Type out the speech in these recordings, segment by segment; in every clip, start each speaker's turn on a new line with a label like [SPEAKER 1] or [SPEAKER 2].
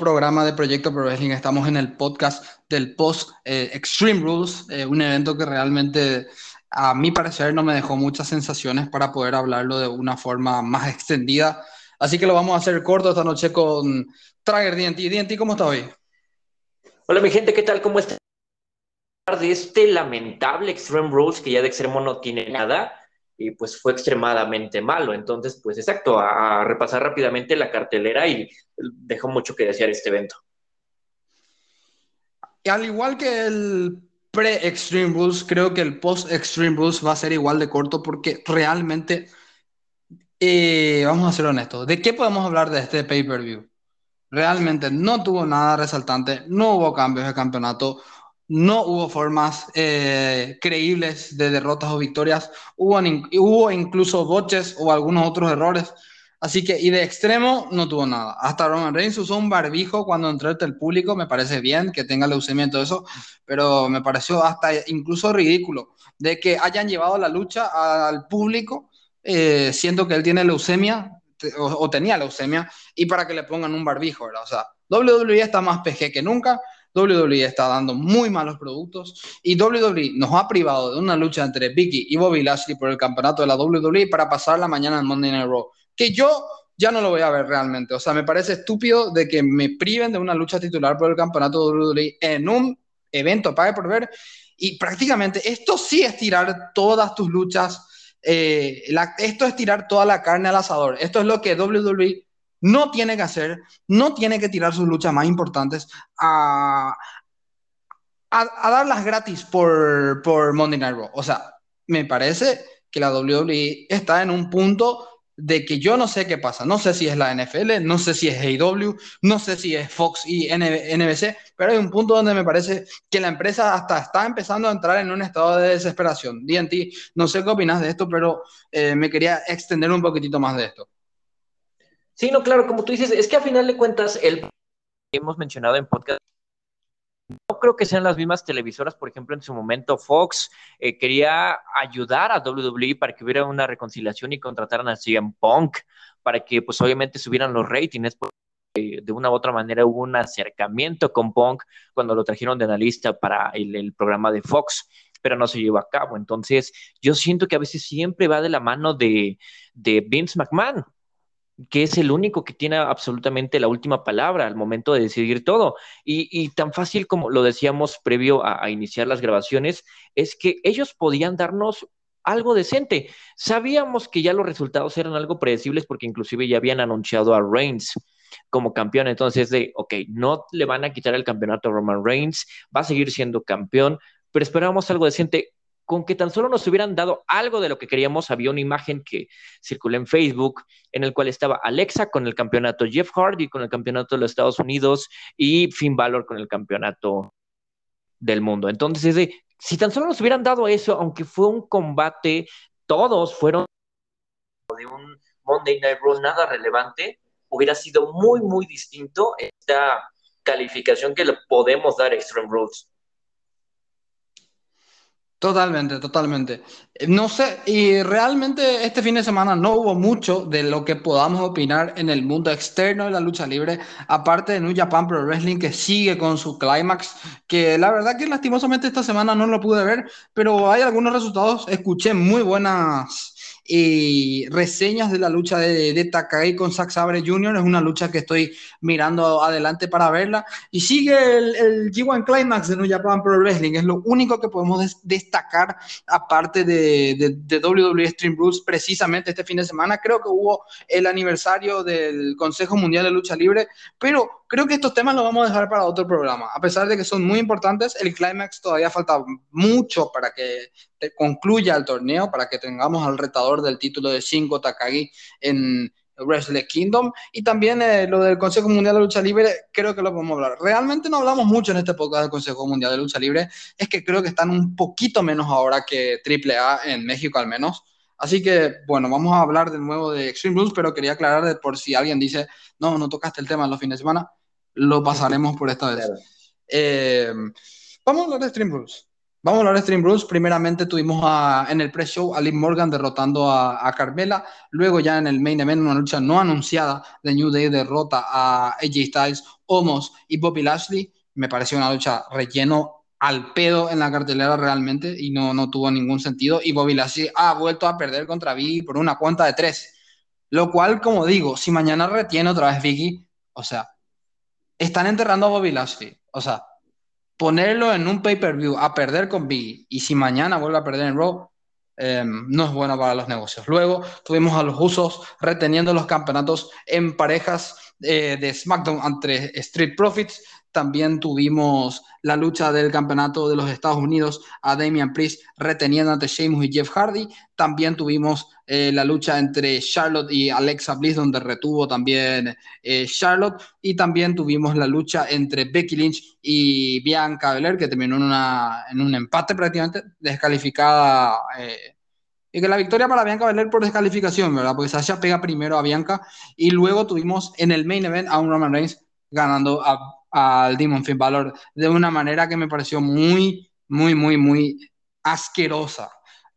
[SPEAKER 1] programa de Proyecto Pro Wrestling. Estamos en el podcast del Post eh, Extreme Rules, eh, un evento que realmente, a mi parecer, no me dejó muchas sensaciones para poder hablarlo de una forma más extendida. Así que lo vamos a hacer corto esta noche con Trager DNT. DNT, ¿cómo está hoy?
[SPEAKER 2] Hola, mi gente, ¿qué tal? ¿Cómo está? De este lamentable Extreme Rules que ya de extremo no tiene nada y pues fue extremadamente malo. Entonces, pues exacto, a, repasar rápidamente la cartelera y dejó mucho que desear este evento.
[SPEAKER 1] Y al igual que el pre-Extreme Rules, creo que el post-Extreme Rules va a ser igual de corto porque realmente, eh, vamos a ser honestos, ¿de qué podemos hablar de este pay-per-view? Realmente no tuvo nada resaltante, no hubo cambios de campeonato, no hubo formas eh, creíbles de derrotas o victorias, hubo, hubo incluso boches o algunos otros errores. Así que, y de extremo, no tuvo nada. Hasta Roman Reigns usó un barbijo cuando entró el público, me parece bien que tenga leucemia y todo eso, pero me pareció hasta incluso ridículo de que hayan llevado la lucha al público, eh, siendo que él tiene leucemia o, tenía leucemia, y para que le pongan un barbijo, ¿verdad? O sea, WWE está más PG que nunca, WWE está dando muy malos productos y WWE nos ha privado de una lucha entre Vicky y Bobby Lashley por el campeonato de la WWE para pasar la mañana en Monday Night Raw, que yo ya no lo voy a ver realmente. O sea, me parece estúpido de que me priven de una lucha titular por el campeonato de WWE en un evento pague por ver y prácticamente esto sí es tirar todas tus luchas. Eh, esto es tirar toda la carne al asador. Esto es lo que WWE no tiene que hacer, no tiene que tirar sus luchas más importantes a, a, darlas gratis por, por Monday Night Raw. O sea, me parece que la WWE está en un punto de que yo no sé qué pasa. No sé si es la NFL, no sé si es AEW, no sé si es Fox y NBC, pero hay un punto donde me parece que la empresa hasta está empezando a entrar en un estado de desesperación. DNT, no sé qué opinas de esto, pero eh, me quería extender un poquitito más de esto.
[SPEAKER 2] Sí, no, claro, como tú dices, es que a final de cuentas, el hemos mencionado en podcast, no creo que sean las mismas televisoras, por ejemplo, en su momento Fox eh, quería ayudar a WWE para que hubiera una reconciliación y contrataran a CM Punk, para que pues obviamente subieran los ratings, porque de una u otra manera hubo un acercamiento con Punk cuando lo trajeron de analista para el, programa de Fox pero no se llevó a cabo. Entonces, yo siento que a veces siempre va de la mano de, de Vince McMahon que es el único que tiene absolutamente la última palabra al momento de decidir todo. Y, tan fácil como lo decíamos previo a, iniciar las grabaciones, es que ellos podían darnos algo decente. Sabíamos que ya los resultados eran algo predecibles porque inclusive ya habían anunciado a Reigns como campeón. Entonces, de, ok, no le van a quitar el campeonato a Roman Reigns, va a seguir siendo campeón, pero esperábamos algo decente con que tan solo nos hubieran dado algo de lo que queríamos, había una imagen que circuló en Facebook en el cual estaba Alexa con el campeonato, Jeff Hardy con el campeonato de los Estados Unidos y Finn Balor con el campeonato del mundo. Entonces, si tan solo nos hubieran dado eso, aunque fue un combate, todos fueron de un Monday Night Raw nada relevante, hubiera sido muy, muy distinto esta calificación que le podemos dar a Extreme Rules.
[SPEAKER 1] Totalmente, totalmente. Eh, no sé, y realmente este fin de semana no hubo mucho de lo que podamos opinar en el mundo externo de la lucha libre, aparte de New Japan Pro Wrestling que sigue con su clímax, que la verdad que lastimosamente esta semana no lo pude ver, pero hay algunos resultados, escuché muy buenas y reseñas de la lucha de, de con Zack Sabre Jr. Es una lucha que estoy mirando adelante para verla. Y sigue el, el G1 Climax de New Japan Pro Wrestling. Es lo único que podemos destacar aparte de, de, WWE Stream Rules precisamente este fin de semana. Creo que hubo el aniversario del Consejo Mundial de Lucha Libre, pero creo que estos temas los vamos a dejar para otro programa. A pesar de que son muy importantes, el Climax todavía falta mucho para que concluya el torneo, para que tengamos al retador del título de 5 Takagi en Wrestle Kingdom y también eh, lo del Consejo Mundial de Lucha Libre, creo que lo podemos hablar. Realmente no hablamos mucho en este podcast del Consejo Mundial de Lucha Libre, es que creo que están un poquito menos ahora que AAA en México al menos. Así que, bueno, vamos a hablar de nuevo de Extreme Rules, pero quería aclarar de por si alguien dice, no, no tocaste el tema en los fines de semana, lo pasaremos por esta vez. Eh, vamos a hablar de Extreme Rules. Vamos a hablar de Stream Rules. Primeramente tuvimos en el pre-show a Liv Morgan derrotando a, Carmela. Luego ya en el main event, una lucha no anunciada de New Day derrota a AJ Styles, Omos y Bobby Lashley. Me pareció una lucha relleno al pedo en la cartelera realmente y no, no tuvo ningún sentido. Y Bobby Lashley ha vuelto a perder contra Biggie por una cuenta de tres. Lo cual, como digo, si mañana retiene otra vez Biggie, o sea, están enterrando a Bobby Lashley. O sea, ponerlo en un pay-per-view a perder con Biggie y si mañana vuelve a perder en Raw, em, no es bueno para los negocios. Luego tuvimos a los usos reteniendo los campeonatos en parejas eh, de SmackDown entre Street Profits, también tuvimos la lucha del campeonato de los Estados Unidos a Damian Priest reteniendo ante Sheamus y Jeff Hardy. También tuvimos eh, la lucha entre Charlotte y Alexa Bliss, donde retuvo también eh, Charlotte. Y también tuvimos la lucha entre Becky Lynch y Bianca Belair, que terminó en, una, en un empate prácticamente, descalificada. Eh, y que la victoria para Bianca Belair por descalificación, ¿verdad? Porque Sasha pega primero a Bianca y luego tuvimos en el main event a un Roman Reigns ganando a al Demon Finn Balor de una manera que me pareció muy, muy, muy, muy asquerosa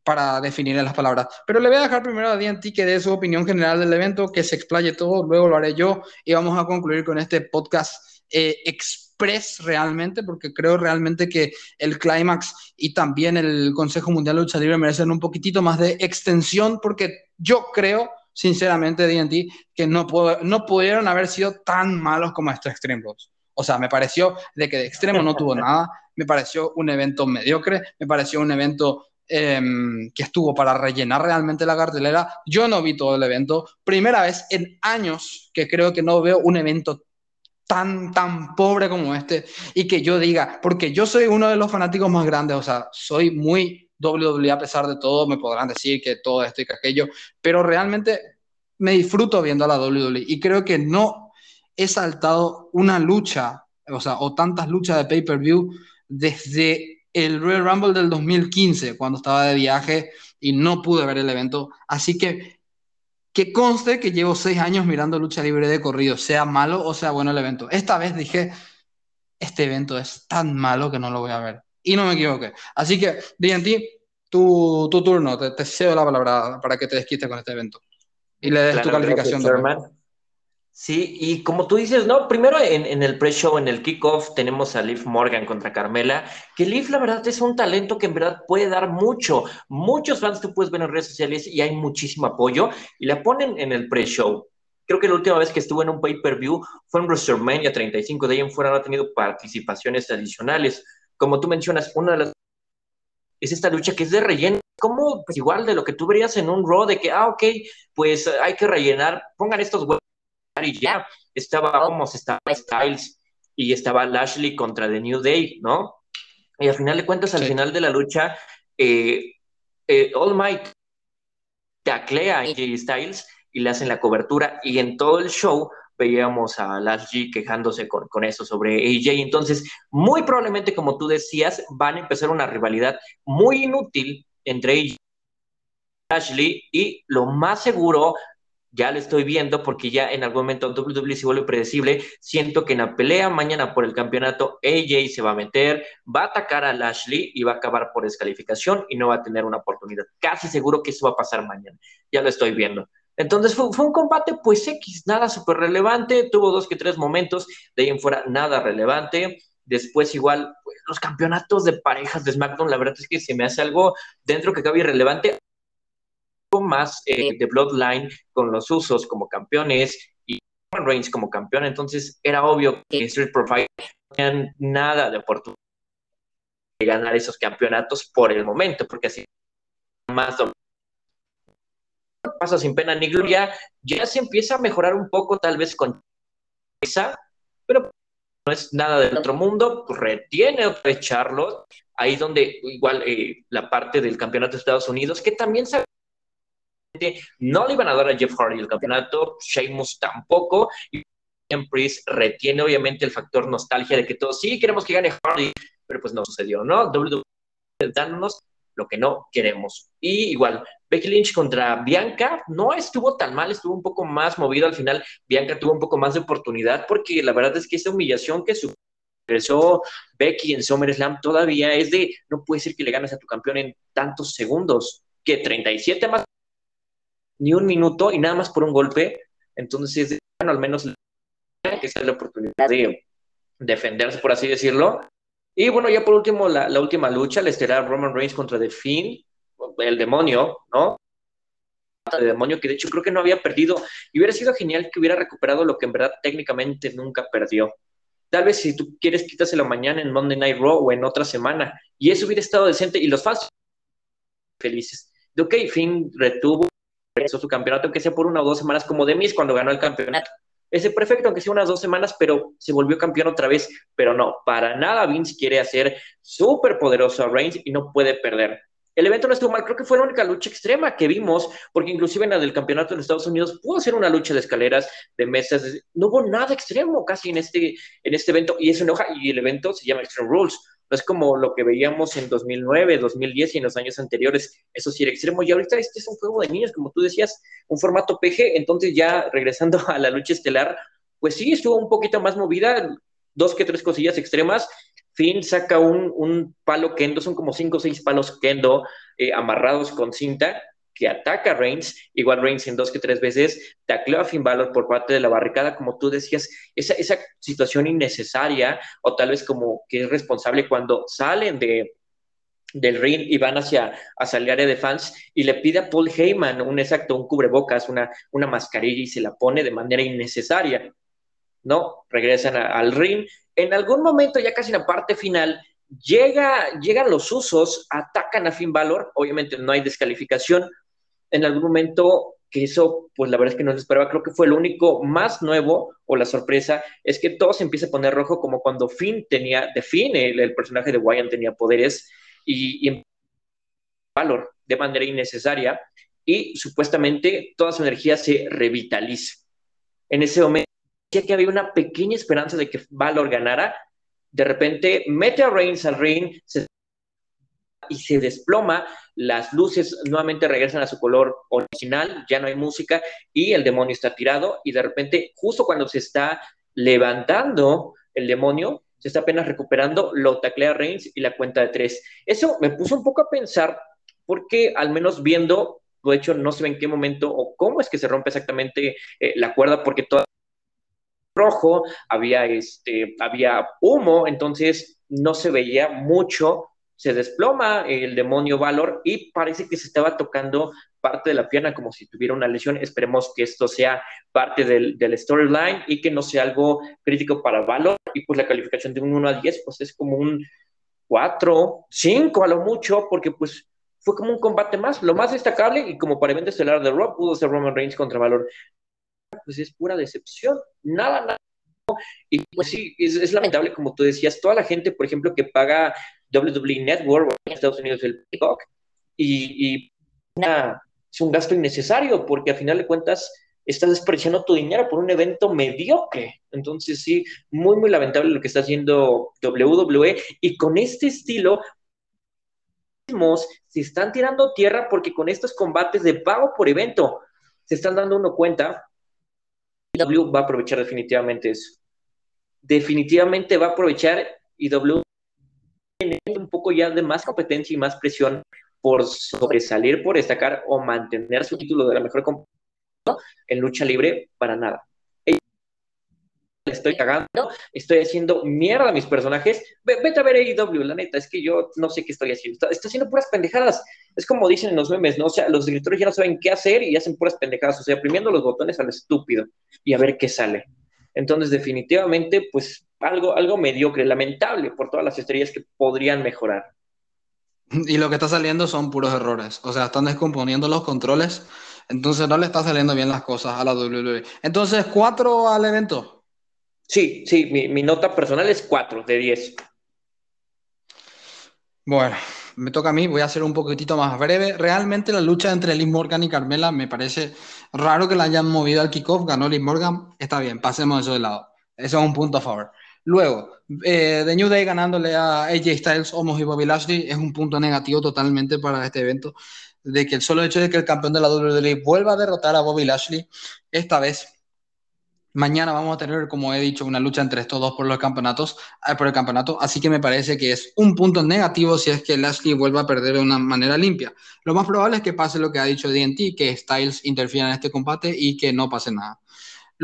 [SPEAKER 1] para definir las palabras. Pero le voy a dejar primero a DNT que dé su opinión general del evento, que se explaye todo, luego lo haré yo y vamos a concluir con este podcast eh, express realmente, porque creo realmente que el clímax y también el Consejo Mundial de Lucha Libre merecen un poquitito más de extensión, porque yo creo sinceramente, DNT, que no, puedo, no pudieron haber sido tan malos como estos Extreme. O sea, me pareció de que de extremo no tuvo nada, me pareció un evento mediocre, me pareció un evento em, que estuvo para rellenar realmente la cartelera. Yo no vi todo el evento. Primera vez en años que creo que no veo un evento tan, tan pobre como este y que yo diga, porque yo soy uno de los fanáticos más grandes, o sea, soy muy WWE a pesar de todo, me podrán decir que todo esto y que aquello, pero realmente me disfruto viendo a la WWE y creo que no he saltado una lucha, o sea, o tantas luchas de pay-per-view desde el Royal Rumble del 2015, cuando estaba de viaje y no pude ver el evento. Así que que conste que llevo seis años mirando lucha libre de corrido, sea malo o sea bueno el evento. Esta vez dije, este evento es tan malo que no lo voy a ver. Y no me equivoqué. Así que, DNT, tu, tu turno, te, te, cedo la palabra para que te desquites con este evento. Y le des tu calificación.
[SPEAKER 2] Sí, y como tú dices, no, primero en, el pre-show, en el kickoff, tenemos a Liv Morgan contra Carmela, que Liv la verdad es un talento que en verdad puede dar mucho. Muchos fans tú puedes ver en redes sociales y hay muchísimo apoyo y la ponen en el pre-show. Creo que la última vez que estuvo en un pay-per-view fue en WrestleMania 35, de ahí en fuera no ha tenido participaciones adicionales. Como tú mencionas, una de las es esta lucha que es de relleno, como pues, igual de lo que tú verías en un Raw, de que, ah, ok, pues hay que rellenar, pongan estos huevos y ya estaba Homos, estaba Styles y estaba Lashley contra The New Day, ¿no? Y al final de cuentas, al final de la lucha, eh, eh, All Might taclea a AJ Styles y le hacen la cobertura y en todo el show veíamos a Lashley quejándose con, con, eso sobre AJ. Entonces, muy probablemente, como tú decías, van a empezar una rivalidad muy inútil entre AJ y Lashley y lo más seguro ya lo estoy viendo porque ya en algún momento WWE se vuelve predecible. Siento que en la pelea mañana por el campeonato, AJ se va a meter, va a atacar a Lashley y va a acabar por descalificación y no va a tener una oportunidad. Casi seguro que eso va a pasar mañana. Ya lo estoy viendo. Entonces fue, un combate pues X, nada súper relevante, tuvo dos que tres momentos, de ahí en fuera nada relevante. Después igual, pues, los campeonatos de parejas de SmackDown, la verdad es que se me hace algo dentro que cabe irrelevante más eh, de Bloodline con los usos como campeones y Reigns como campeón, entonces era obvio que Street Profile no tenían nada de oportunidad de ganar esos campeonatos por el momento, porque así más pasa sin pena ni gloria, ya se empieza a mejorar un poco tal vez con esa, pero no es nada del otro mundo, retiene otra vez Charlotte, ahí donde igual eh, la parte del campeonato de Estados Unidos, que también se no le iban a dar a Jeff Hardy el campeonato, Sheamus tampoco, y Priest retiene obviamente el factor nostalgia de que todos sí queremos que gane Hardy, pero pues no sucedió, ¿no? WWE dándonos lo que no queremos. Y igual, Becky Lynch contra Bianca no estuvo tan mal, estuvo un poco más movido al final. Bianca tuvo un poco más de oportunidad porque la verdad es que esa humillación que sufrió Becky en SummerSlam todavía es de no puede ser que le ganes a tu campeón en tantos segundos, que 37 más ni un minuto y nada más por un golpe. Entonces, bueno, al menos que sea la oportunidad de defenderse, por así decirlo. Y bueno, ya por último, la, la última lucha, le estará Roman Reigns contra The Fiend, el demonio, ¿no? El demonio que de hecho creo que no había perdido. Y hubiera sido genial que hubiera recuperado lo que en verdad técnicamente nunca perdió. Tal vez si tú quieres, quítaselo mañana en Monday Night Raw o en otra semana. Y eso hubiera estado decente y los fans felices. De ok, Finn retuvo su campeonato, aunque sea por una o dos semanas, como de Miz cuando ganó el campeonato. Ese perfecto, aunque sea unas dos semanas, pero se volvió campeón otra vez. Pero no, para nada Vince quiere hacer súper poderoso a Reigns y no puede perder. El evento no estuvo mal, creo que fue la única lucha extrema que vimos, porque inclusive en la del campeonato en Estados Unidos pudo ser una lucha de escaleras, de mesas, no hubo nada extremo casi en este, en este evento, y eso enoja, y el evento se llama Extreme Rules, es como lo que veíamos en 2009, 2010 y en los años anteriores, eso sí era extremo, y ahorita este es un juego de niños, como tú decías, un formato PG, entonces ya regresando a la lucha estelar, pues sí, estuvo un poquito más movida, dos que tres cosillas extremas, Finn saca un, un palo kendo, son como cinco o seis palos kendo eh, amarrados con cinta ataca a Reigns, igual Reigns en dos que tres veces, tacleó a Finn Balor por parte de la barricada, como tú decías, esa, esa situación innecesaria, o tal vez como que es responsable cuando salen de, del ring y van hacia, hacia el área de fans y le pide a Paul Heyman un exacto, un cubrebocas, una, una mascarilla y se la pone de manera innecesaria. ¿No? Regresan al ring en algún momento, ya casi en la parte final, llega, llegan los usos, atacan a Finn Balor, obviamente no hay descalificación. En algún momento, que eso, pues la verdad es que no se esperaba, creo que fue lo único más nuevo o la sorpresa, es que todo se empieza a poner rojo, como cuando Finn tenía, de Finn, el, personaje de Wyan tenía poderes, y, Valor de manera innecesaria, y supuestamente toda su energía se revitaliza. En ese momento, que había una pequeña esperanza de que Valor ganara, de repente mete a Reigns al ring y se desploma, las luces nuevamente regresan a su color original, ya no hay música y el demonio está tirado y de repente justo cuando se está levantando el demonio, se está apenas recuperando, lo taclea Reigns y la cuenta de tres. Eso me puso un poco a pensar porque al menos viendo, de hecho no sé en qué momento o cómo es que se rompe exactamente eh, la cuerda porque toda rojo, había, este, había humo, entonces no se veía mucho, se desploma el demonio Valor y parece que se estaba tocando parte de la pierna como si tuviera una lesión. Esperemos que esto sea parte del, del storyline y que no sea algo crítico para Valor. Y pues la calificación de un 1 a 10 pues es como un 4, 5 a lo mucho, porque pues fue como un combate más. Lo más destacable y como para evento estelar de Rob pudo ser Roman Reigns contra Valor pues es pura decepción, nada, nada. Y pues sí, es, lamentable, como tú decías, toda la gente, por ejemplo, que paga WWE Network en Estados Unidos el Peacock, y, es un gasto innecesario, porque a final de cuentas estás despreciando tu dinero por un evento mediocre. Entonces, sí, muy, muy lamentable lo que está haciendo WWE, y con este estilo se están tirando tierra porque con estos combates de pago por evento se están dando uno cuenta W va a aprovechar definitivamente eso. Definitivamente va a aprovechar y W un poco ya de más competencia y más presión por sobresalir, por destacar o mantener su título de la mejor compañía en lucha libre para nada. Estoy cagando, estoy haciendo mierda a mis personajes, vete a ver AEW, la neta, es que yo no sé qué estoy haciendo, está, haciendo puras pendejadas, es como dicen en los memes, ¿no? O sea, los directores ya no saben qué hacer y hacen puras pendejadas, o sea, oprimiendo los botones al estúpido y a ver qué sale. Entonces, definitivamente, pues algo, algo mediocre, lamentable por todas las estrellas que podrían mejorar.
[SPEAKER 1] Y lo que está saliendo son puros errores, o sea, están descomponiendo los controles, entonces no le está saliendo bien las cosas a la WWE. Entonces, cuatro al evento.
[SPEAKER 2] Sí, sí, mi, nota personal es 4 de 10.
[SPEAKER 1] Bueno, me toca a mí, voy a ser un poquitito más breve. Realmente la lucha entre Liz Morgan y Carmela me parece raro que la hayan movido al kickoff, ganó Liz Morgan, está bien, pasemos eso de lado. Eso es un punto a favor. Luego, eh, The New Day ganándole a AJ Styles, Homos y Bobby Lashley es un punto negativo totalmente para este evento, de que el solo hecho de que el campeón de la WWE vuelva a derrotar a Bobby Lashley, esta vez Mañana vamos a tener, como he dicho, una lucha entre estos dos por los campeonatos, eh, por el campeonato, así que me parece que es un punto negativo si es que Lashley vuelva a perder de una manera limpia. Lo más probable es que pase lo que ha dicho DNT, que Styles interfiera en este combate y que no pase nada.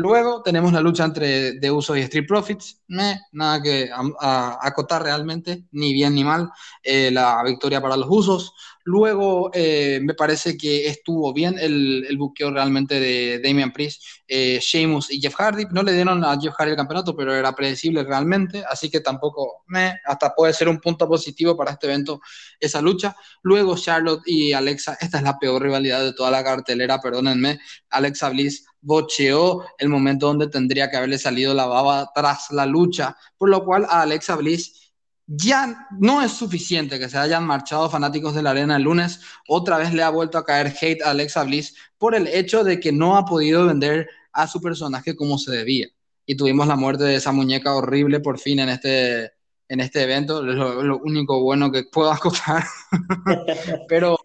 [SPEAKER 1] Luego tenemos la lucha entre De Uso y Street Profits. nada que acotar realmente, ni bien ni mal. Eh, la victoria para los Usos. Luego eh, me parece que estuvo bien el, el buqueo realmente de Damian Priest, eh, Sheamus y Jeff Hardy. No le dieron a Jeff Hardy el campeonato, pero era predecible realmente, así que tampoco me, hasta puede ser un punto positivo para este evento esa lucha. Luego Charlotte y Alexa, esta es la peor rivalidad de toda la cartelera, perdónenme. Alexa Bliss bocheó el momento donde tendría que haberle salido la baba tras la lucha, por lo cual a Alexa Bliss ya no es suficiente que se hayan marchado fanáticos de la arena el lunes. Otra vez le ha vuelto a caer hate a Alexa Bliss por el hecho de que no ha podido vender a su personaje como se debía. Y tuvimos la muerte de esa muñeca horrible por fin en este, en este evento. Es lo, único bueno que puedo acotar. pero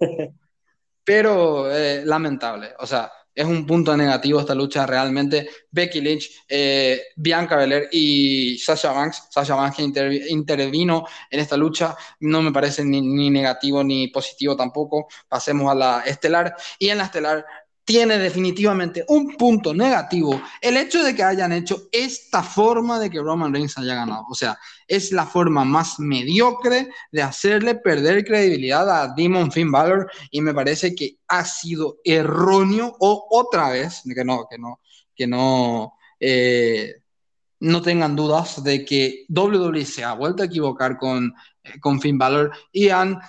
[SPEAKER 1] pero eh, lamentable. O sea, es un punto negativo esta lucha realmente. Becky Lynch, eh, Bianca Belair y Sasha Banks, Sasha Banks intervino en esta lucha, no me parece ni, ni, negativo ni positivo tampoco. Pasemos a la estelar. Y en la estelar tiene definitivamente un punto negativo el hecho de que hayan hecho esta forma de que Roman Reigns haya ganado. O sea, es la forma más mediocre de hacerle perder credibilidad a Demon Finn Balor y me parece que ha sido erróneo o otra vez, que no, que no, que no, eh, no tengan dudas de que WWE se ha vuelto a equivocar con, eh, con Finn Balor y han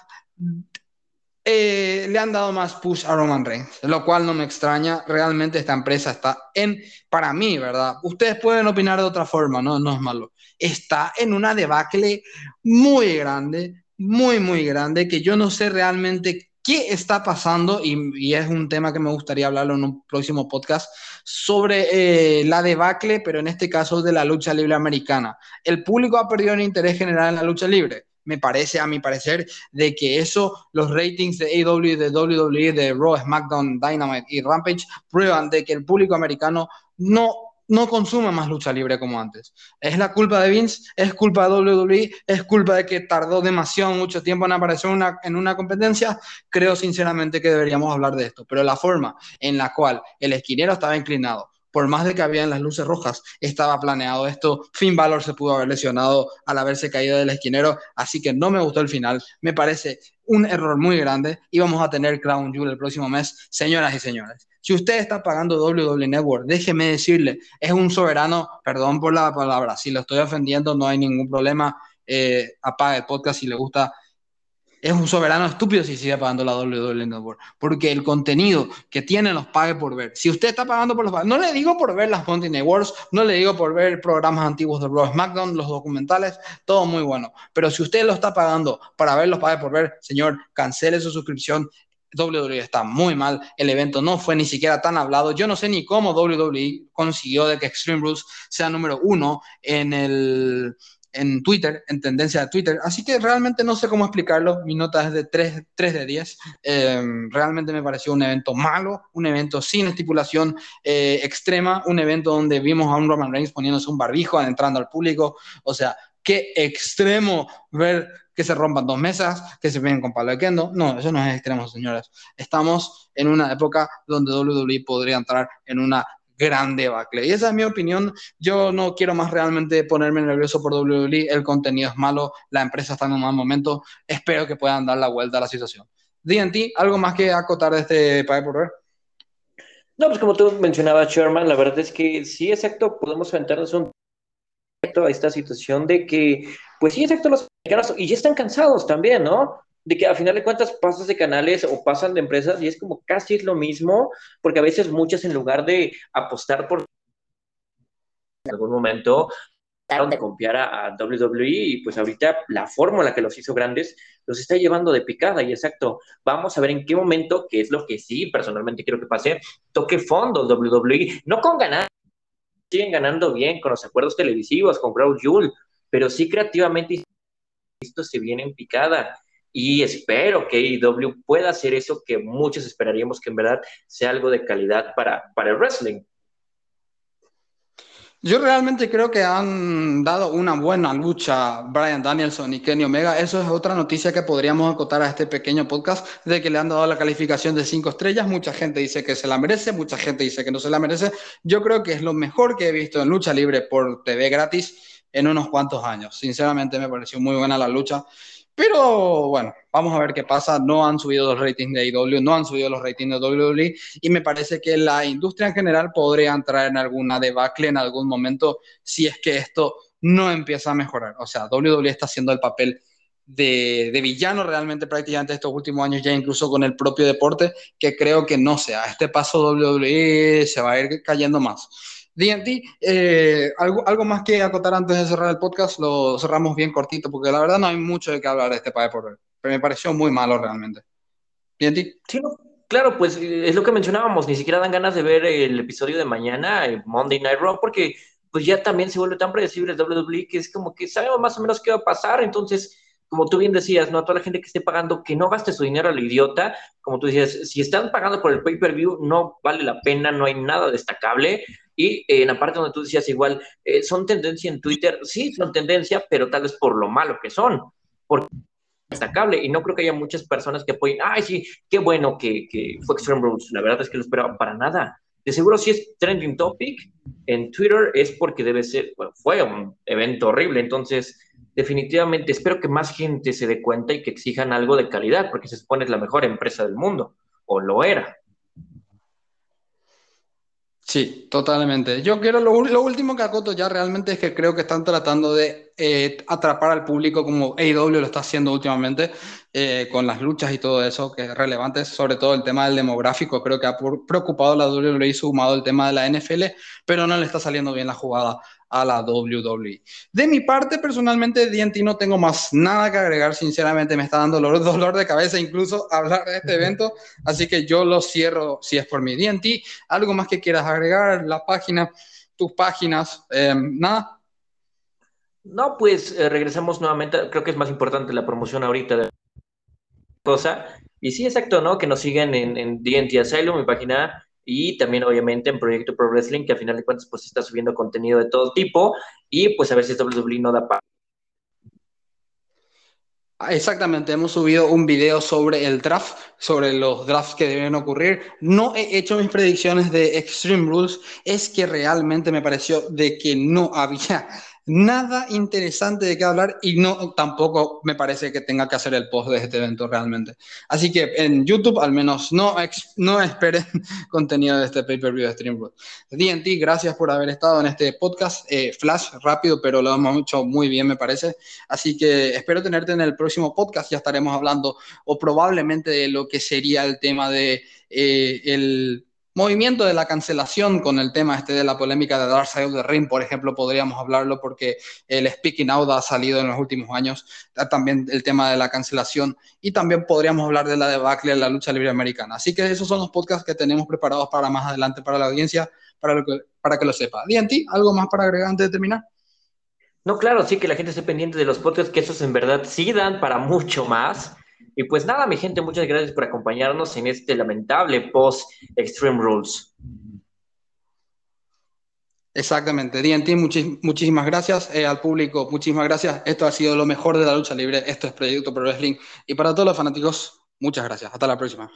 [SPEAKER 1] eh, le han dado más push a Roman Reigns, lo cual no me extraña. Realmente esta empresa está en, para mí, ¿verdad? Ustedes pueden opinar de otra forma, no, no es malo. Está en una debacle muy grande, muy, muy grande, que yo no sé realmente qué está pasando y, es un tema que me gustaría hablarlo en un próximo podcast sobre eh, la debacle, pero en este caso de la lucha libre americana. El público ha perdido el interés general en la lucha libre me parece, a mi parecer, de que eso, los ratings de AW, de WWE, de Raw, SmackDown, Dynamite y Rampage prueban de que el público americano no no consume más lucha libre como antes. ¿Es la culpa de Vince? ¿Es culpa de WWE? ¿Es culpa de que tardó demasiado mucho tiempo en aparecer una, en una competencia? Creo sinceramente que deberíamos hablar de esto, pero la forma en la cual el esquinero estaba inclinado, por más de que habían las luces rojas, estaba planeado esto. Finn Balor se pudo haber lesionado al haberse caído del esquinero, así que no me gustó el final. Me parece un error muy grande y vamos a tener Crown Jewel el próximo mes, señoras y señores. Si usted está pagando WWE Network, déjeme decirle, es un soberano, perdón por la palabra, si lo estoy ofendiendo no hay ningún problema, eh, apaga el podcast si le gusta es un soberano estúpido si sigue pagando la WWE Network, porque el contenido que tiene los pague por ver. Si usted está pagando por los no le digo por ver las Monty Networks, no le digo por ver programas antiguos de Raw SmackDown, los documentales, todo muy bueno. Pero si usted lo está pagando para ver los pague por ver, señor, cancele su suscripción. WWE está muy mal, el evento no fue ni siquiera tan hablado. Yo no sé ni cómo WWE consiguió de que Extreme Rules sea número uno en el en Twitter, en tendencia de Twitter. Así que realmente no sé cómo explicarlo. Mi nota es de 3, 3 de 10. Em, realmente me pareció un evento malo, un evento sin estipulación eh, extrema, un evento donde vimos a un Roman Reigns poniéndose un barbijo, entrando al público. O sea, qué extremo ver que se rompan dos mesas, que se ven con palo de kendo. No, eso no es extremo, señores. Estamos en una época donde WWE podría entrar en una gran debacle. Y esa es mi opinión. Yo no quiero más realmente ponerme nervioso por WWE. El contenido es malo, la empresa está en un mal momento. Espero que puedan dar la vuelta a la situación. DNT, ¿algo más que acotar de este Pague por?
[SPEAKER 2] No, pues como tú mencionabas, Sherman, la verdad es que sí, exacto, podemos aventarnos un a esta situación de que, pues sí, exacto, los americanos, y ya están cansados también, ¿no? De que a final de cuentas pasas de canales o pasan de empresas y es como casi es lo mismo, porque a veces muchas en lugar de apostar por algún momento de confiar a, WWE y pues ahorita la fórmula que los hizo grandes los está llevando de picada y exacto, vamos a ver en qué momento, que es lo que sí personalmente quiero que pase, toque fondo WWE, no con ganar, siguen ganando bien con los acuerdos televisivos, con Crowd Jewel, pero sí creativamente esto se viene en picada y espero que AEW pueda hacer eso que muchos esperaríamos que en verdad sea algo de calidad para, para el wrestling.
[SPEAKER 1] Yo realmente creo que han dado una buena lucha Brian Danielson y Kenny Omega. Eso es otra noticia que podríamos acotar a este pequeño podcast de que le han dado la calificación de cinco estrellas. Mucha gente dice que se la merece, mucha gente dice que no se la merece. Yo creo que es lo mejor que he visto en lucha libre por TV gratis en unos cuantos años. Sinceramente me pareció muy buena la lucha. Pero bueno, vamos a ver qué pasa. No han subido los ratings de AEW, no han subido los ratings de WWE y me parece que la industria en general podría entrar en alguna debacle en algún momento si es que esto no empieza a mejorar. O sea, WWE está haciendo el papel de, de, villano realmente prácticamente estos últimos años, ya incluso con el propio deporte, que creo que no sea. Este paso WWE se va a ir cayendo más. DNT, eh, ¿algo, ¿algo más que acotar antes de cerrar el podcast? Lo cerramos bien cortito, porque la verdad no hay mucho de qué hablar de este ver. Pero me pareció muy malo realmente. DNT.
[SPEAKER 2] Sí, no, claro, pues es lo que mencionábamos, ni siquiera dan ganas de ver el episodio de mañana, el Monday Night Raw, porque pues ya también se vuelve tan predecible el WWE que es como que sabemos más o menos qué va a pasar, entonces como tú bien decías, ¿no? A toda la gente que esté pagando, que no gaste su dinero a idiota. Como tú decías, si están pagando por el pay-per-view, no vale la pena, no hay nada destacable. Y eh, en la parte donde tú decías igual, eh, son tendencia en Twitter, sí, son tendencia, pero tal vez por lo malo que son. Porque destacable y no creo que haya muchas personas que apoyen, ay, sí, qué bueno que, que fue Extreme Rules. La verdad es que no esperaba para nada. De seguro si es trending topic en Twitter es porque debe ser, bueno, fue un evento horrible, entonces definitivamente espero que más gente se dé cuenta y que exijan algo de calidad, porque se supone es la mejor empresa del mundo, o lo era.
[SPEAKER 1] Sí, totalmente. Yo quiero, lo, lo, último que acoto ya realmente es que creo que están tratando de eh, atrapar al público como AEW lo está haciendo últimamente, eh, con las luchas y todo eso, que es relevante, sobre todo el tema del demográfico, creo que ha preocupado a la WWE sumado el tema de la NFL, pero no le está saliendo bien la jugada a la WWE. De mi parte, personalmente, DNT no tengo más nada que agregar. Sinceramente, me está dando dolor, dolor de cabeza incluso hablar de este evento. Así que yo lo cierro si es por mí. DNT, ¿algo más que quieras agregar? La página, tus páginas, eh, nada.
[SPEAKER 2] No, pues eh, regresamos nuevamente. Creo que es más importante la promoción ahorita de cosa. Y sí, exacto, ¿no? Que nos sigan en, en DNT Asylum, mi página y también obviamente en Proyecto Pro Wrestling, que a final de cuentas pues está subiendo contenido de todo tipo y pues a ver si WWE no da para.
[SPEAKER 1] Ah, exactamente, hemos subido un video sobre el draft, sobre los drafts que deben ocurrir. No he hecho mis predicciones de Extreme Rules, es que realmente me pareció de que no había nada interesante de qué hablar y no tampoco me parece que tenga que hacer el post de este evento realmente. Así que en YouTube al menos no, no esperen contenido de este pay-per-view de Streamwood. DNT, gracias por haber estado en este podcast. Eh, flash, rápido, pero lo hemos hecho muy bien me parece. Así que espero tenerte en el próximo podcast. Ya estaremos hablando o probablemente de lo que sería el tema de eh, el movimiento de la cancelación con el tema este de la polémica de Dark Side of the Ring, por ejemplo, podríamos hablarlo porque el Speaking Out ha salido en los últimos años, también el tema de la cancelación y también podríamos hablar de la debacle de la lucha libre americana. Así que esos son los podcasts que tenemos preparados para más adelante para la audiencia, para, que, para que lo sepa. ti ¿algo más para agregar antes de terminar?
[SPEAKER 2] No, claro, sí que la gente esté pendiente de los podcasts, que esos en verdad sí dan para mucho más. Y pues nada, mi gente, muchas gracias por acompañarnos en este lamentable post Extreme Rules.
[SPEAKER 1] Exactamente, DNT, muchísimas gracias eh, al público, muchísimas gracias. Esto ha sido lo mejor de la lucha libre. Esto es Proyecto Pro Wrestling. Y para todos los fanáticos, muchas gracias. Hasta la próxima.